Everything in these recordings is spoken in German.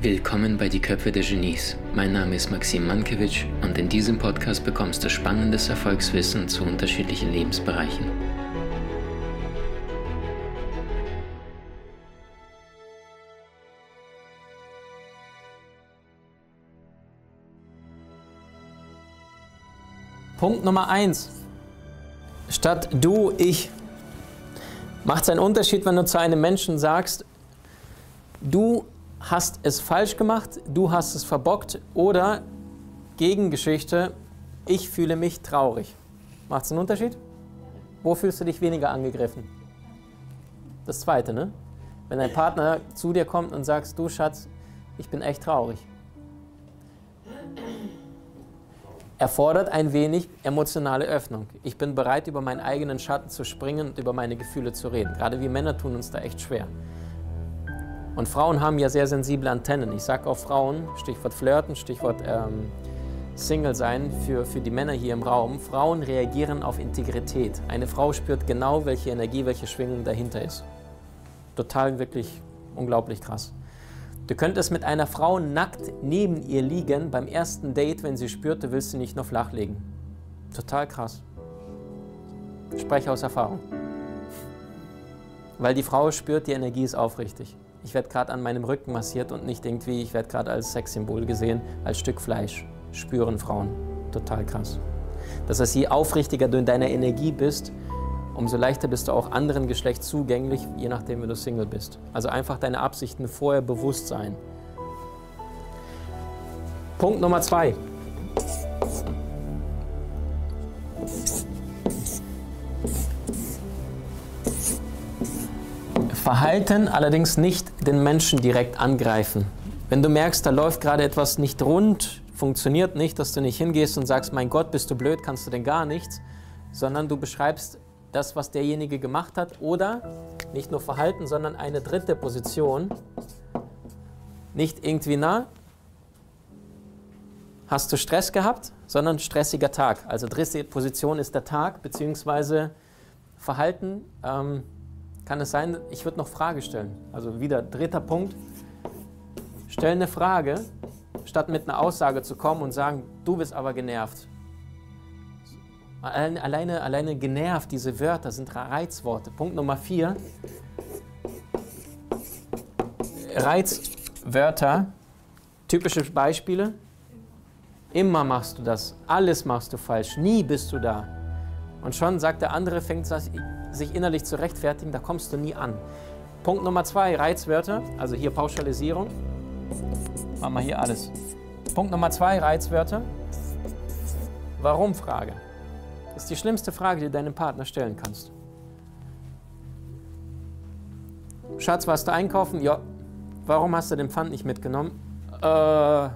Willkommen bei Die Köpfe der Genies. Mein Name ist Maxim Mankewitsch und in diesem Podcast bekommst du spannendes Erfolgswissen zu unterschiedlichen Lebensbereichen. Punkt Nummer eins. Statt du, ich. Macht es einen Unterschied, wenn du zu einem Menschen sagst, du hast es falsch gemacht, du hast es verbockt oder Gegengeschichte, ich fühle mich traurig. Macht es einen Unterschied? Wo fühlst du dich weniger angegriffen? Das zweite, ne? Wenn dein Partner zu dir kommt und sagst, du Schatz, ich bin echt traurig. Erfordert ein wenig emotionale Öffnung. Ich bin bereit, über meinen eigenen Schatten zu springen und über meine Gefühle zu reden. Gerade wir Männer tun uns da echt schwer. Und Frauen haben ja sehr sensible Antennen. Ich sage auch Frauen, Stichwort Flirten, Stichwort ähm, Single sein für, für die Männer hier im Raum. Frauen reagieren auf Integrität. Eine Frau spürt genau, welche Energie, welche Schwingung dahinter ist. Total wirklich unglaublich krass. Du könntest mit einer Frau nackt neben ihr liegen beim ersten Date, wenn sie spürt, du willst sie nicht nur flachlegen. Total krass. Spreche aus Erfahrung. Weil die Frau spürt, die Energie ist aufrichtig. Ich werde gerade an meinem Rücken massiert und nicht irgendwie, ich werde gerade als Sexsymbol gesehen, als Stück Fleisch. Spüren Frauen. Total krass. Das heißt, je aufrichtiger du in deiner Energie bist, umso leichter bist du auch anderen Geschlecht zugänglich, je nachdem, wenn du Single bist. Also einfach deine Absichten vorher bewusst sein. Punkt Nummer zwei. Verhalten allerdings nicht den Menschen direkt angreifen. Wenn du merkst, da läuft gerade etwas nicht rund, funktioniert nicht, dass du nicht hingehst und sagst, mein Gott, bist du blöd, kannst du denn gar nichts, sondern du beschreibst das, was derjenige gemacht hat, oder nicht nur Verhalten, sondern eine dritte Position. Nicht irgendwie nah, hast du Stress gehabt, sondern stressiger Tag. Also dritte Position ist der Tag, beziehungsweise Verhalten. Ähm, kann es sein, ich würde noch Frage stellen. Also wieder dritter Punkt. Stell eine Frage, statt mit einer Aussage zu kommen und sagen, du bist aber genervt. Alleine, alleine genervt, diese Wörter sind Reizworte. Punkt Nummer vier. Reizwörter, typische Beispiele. Immer machst du das, alles machst du falsch, nie bist du da. Und schon sagt der andere, fängt sich innerlich zu rechtfertigen, da kommst du nie an. Punkt Nummer zwei, Reizwörter, also hier Pauschalisierung. Machen wir hier alles. Punkt Nummer zwei, Reizwörter. Warum-Frage. Das ist die schlimmste Frage, die du deinem Partner stellen kannst. Schatz, warst du einkaufen? Ja. Warum hast du den Pfand nicht mitgenommen? Äh,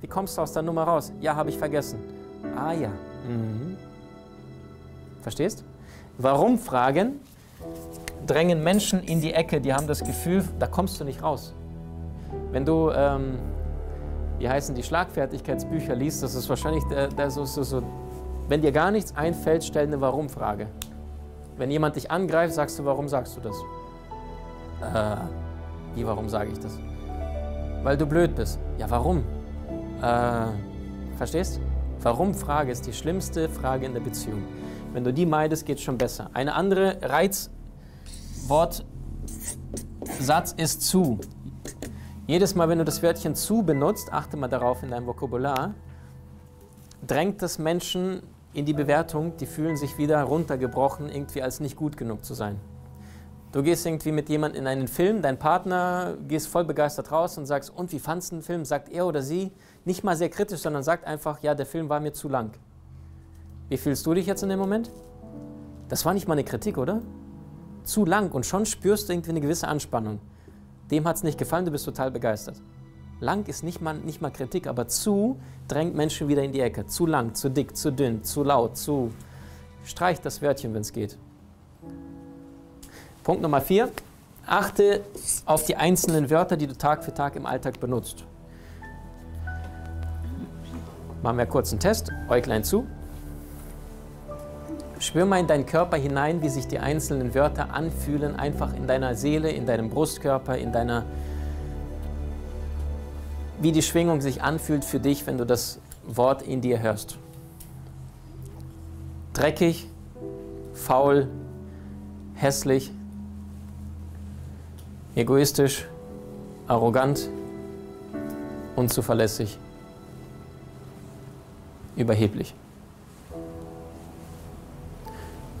wie kommst du aus der Nummer raus? Ja, habe ich vergessen. Ah ja. Mhm. Verstehst? Warum Fragen drängen Menschen in die Ecke, die haben das Gefühl, da kommst du nicht raus. Wenn du, ähm, wie heißen die Schlagfertigkeitsbücher liest, das ist wahrscheinlich der, der so, so, so wenn dir gar nichts einfällt, stell eine Warum-Frage. Wenn jemand dich angreift, sagst du, warum sagst du das? Äh, wie, warum sage ich das? Weil du blöd bist. Ja, warum? Äh, verstehst? Warum-Frage ist die schlimmste Frage in der Beziehung. Wenn du die meidest, geht es schon besser. Eine andere Reizwortsatz ist zu. Jedes Mal, wenn du das Wörtchen zu benutzt, achte mal darauf in deinem Vokabular, drängt das Menschen in die Bewertung, die fühlen sich wieder runtergebrochen, irgendwie als nicht gut genug zu sein. Du gehst irgendwie mit jemandem in einen Film, dein Partner, gehst voll begeistert raus und sagst, und wie fandest du den Film? Sagt er oder sie nicht mal sehr kritisch, sondern sagt einfach, ja, der Film war mir zu lang. Wie fühlst du dich jetzt in dem Moment? Das war nicht mal eine Kritik, oder? Zu lang und schon spürst du irgendwie eine gewisse Anspannung. Dem hat es nicht gefallen, du bist total begeistert. Lang ist nicht mal, nicht mal Kritik, aber zu drängt Menschen wieder in die Ecke. Zu lang, zu dick, zu dünn, zu laut, zu. Streich das Wörtchen, wenn es geht. Punkt Nummer vier. Achte auf die einzelnen Wörter, die du Tag für Tag im Alltag benutzt. Machen wir kurz einen Test. Äuglein zu. Spür mal in deinen Körper hinein, wie sich die einzelnen Wörter anfühlen, einfach in deiner Seele, in deinem Brustkörper, in deiner, wie die Schwingung sich anfühlt für dich, wenn du das Wort in dir hörst. Dreckig, faul, hässlich, egoistisch, arrogant, unzuverlässig, überheblich.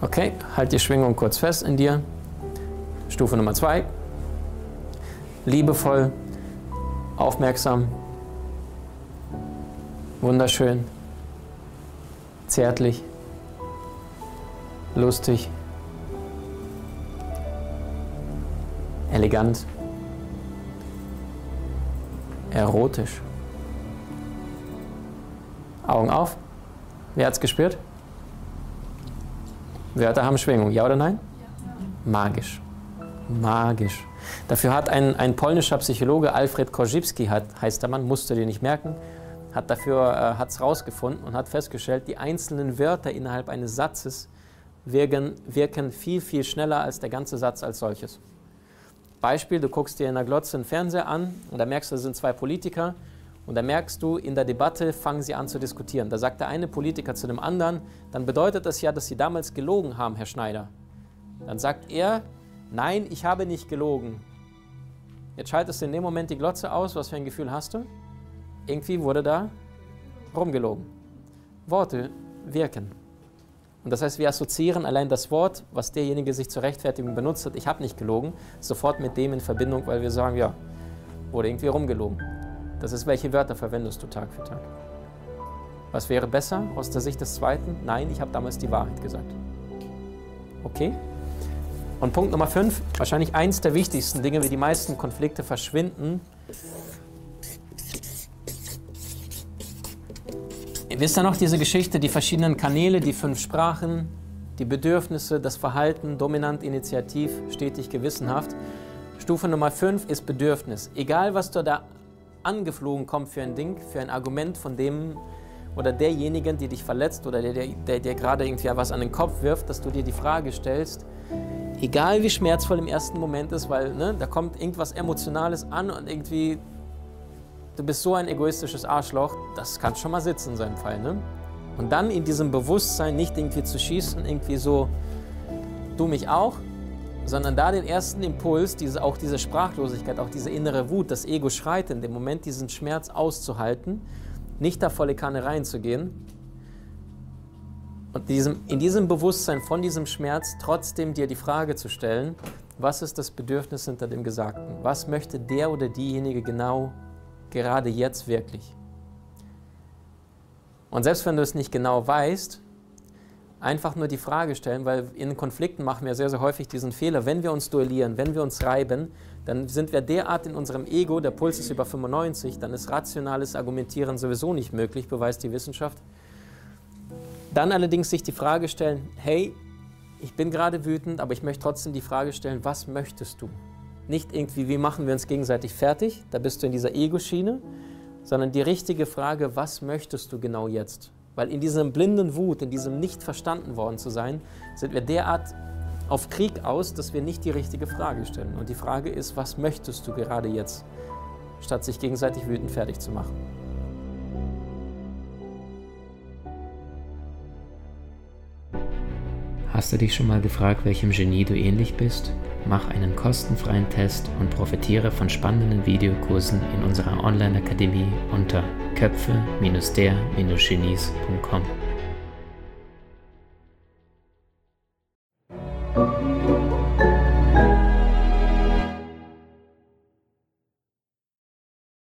Okay, halt die Schwingung kurz fest in dir. Stufe Nummer zwei. Liebevoll, aufmerksam, wunderschön, zärtlich, lustig, elegant, erotisch. Augen auf. Wer hat es gespürt? Wörter haben Schwingung, ja oder nein? Magisch. Magisch. Dafür hat ein, ein polnischer Psychologe, Alfred Korzybski, hat, heißt der Mann, musst du dir nicht merken, hat dafür äh, hat's rausgefunden und hat festgestellt, die einzelnen Wörter innerhalb eines Satzes wirken, wirken viel, viel schneller als der ganze Satz als solches. Beispiel, du guckst dir in der Glotze einen Fernseher an und da merkst du, da sind zwei Politiker und da merkst du, in der Debatte fangen sie an zu diskutieren. Da sagt der eine Politiker zu dem anderen, dann bedeutet das ja, dass sie damals gelogen haben, Herr Schneider. Dann sagt er, nein, ich habe nicht gelogen. Jetzt schaltest du in dem Moment die Glotze aus, was für ein Gefühl hast du? Irgendwie wurde da rumgelogen. Worte wirken. Und das heißt, wir assoziieren allein das Wort, was derjenige sich zur Rechtfertigung benutzt hat, ich habe nicht gelogen, sofort mit dem in Verbindung, weil wir sagen, ja, wurde irgendwie rumgelogen. Das ist, welche Wörter verwendest du Tag für Tag? Was wäre besser aus der Sicht des Zweiten? Nein, ich habe damals die Wahrheit gesagt. Okay? Und Punkt Nummer 5, wahrscheinlich eins der wichtigsten Dinge, wie die meisten Konflikte verschwinden, Wisst ihr noch diese Geschichte, die verschiedenen Kanäle, die fünf Sprachen, die Bedürfnisse, das Verhalten, dominant, initiativ, stetig, gewissenhaft. Stufe Nummer 5 ist Bedürfnis. Egal, was du da angeflogen kommt für ein Ding, für ein Argument von dem oder derjenigen, die dich verletzt oder der, der, der gerade irgendwie was an den Kopf wirft, dass du dir die Frage stellst, egal wie schmerzvoll im ersten Moment ist, weil ne, da kommt irgendwas Emotionales an und irgendwie du bist so ein egoistisches Arschloch, das kann schon mal sitzen in seinem Fall. Ne? Und dann in diesem Bewusstsein nicht irgendwie zu schießen, irgendwie so, du mich auch, sondern da den ersten Impuls, diese, auch diese Sprachlosigkeit, auch diese innere Wut, das Ego schreit in dem Moment, diesen Schmerz auszuhalten, nicht da volle Kanne reinzugehen und diesem, in diesem Bewusstsein von diesem Schmerz trotzdem dir die Frage zu stellen, was ist das Bedürfnis hinter dem Gesagten? Was möchte der oder diejenige genau gerade jetzt wirklich? Und selbst wenn du es nicht genau weißt, einfach nur die Frage stellen, weil in Konflikten machen wir sehr, sehr häufig diesen Fehler, wenn wir uns duellieren, wenn wir uns reiben, dann sind wir derart in unserem Ego, der Puls ist über 95, dann ist rationales Argumentieren sowieso nicht möglich, beweist die Wissenschaft. Dann allerdings sich die Frage stellen, hey, ich bin gerade wütend, aber ich möchte trotzdem die Frage stellen, was möchtest du? Nicht irgendwie, wie machen wir uns gegenseitig fertig, da bist du in dieser Ego-Schiene, sondern die richtige Frage, was möchtest du genau jetzt? Weil in diesem blinden Wut, in diesem nicht verstanden worden zu sein, sind wir derart auf Krieg aus, dass wir nicht die richtige Frage stellen. Und die Frage ist, was möchtest du gerade jetzt, statt sich gegenseitig wütend fertig zu machen? Hast du dich schon mal gefragt, welchem Genie du ähnlich bist? Mach einen kostenfreien Test und profitiere von spannenden Videokursen in unserer Online-Akademie unter köpfe-der-genies.com.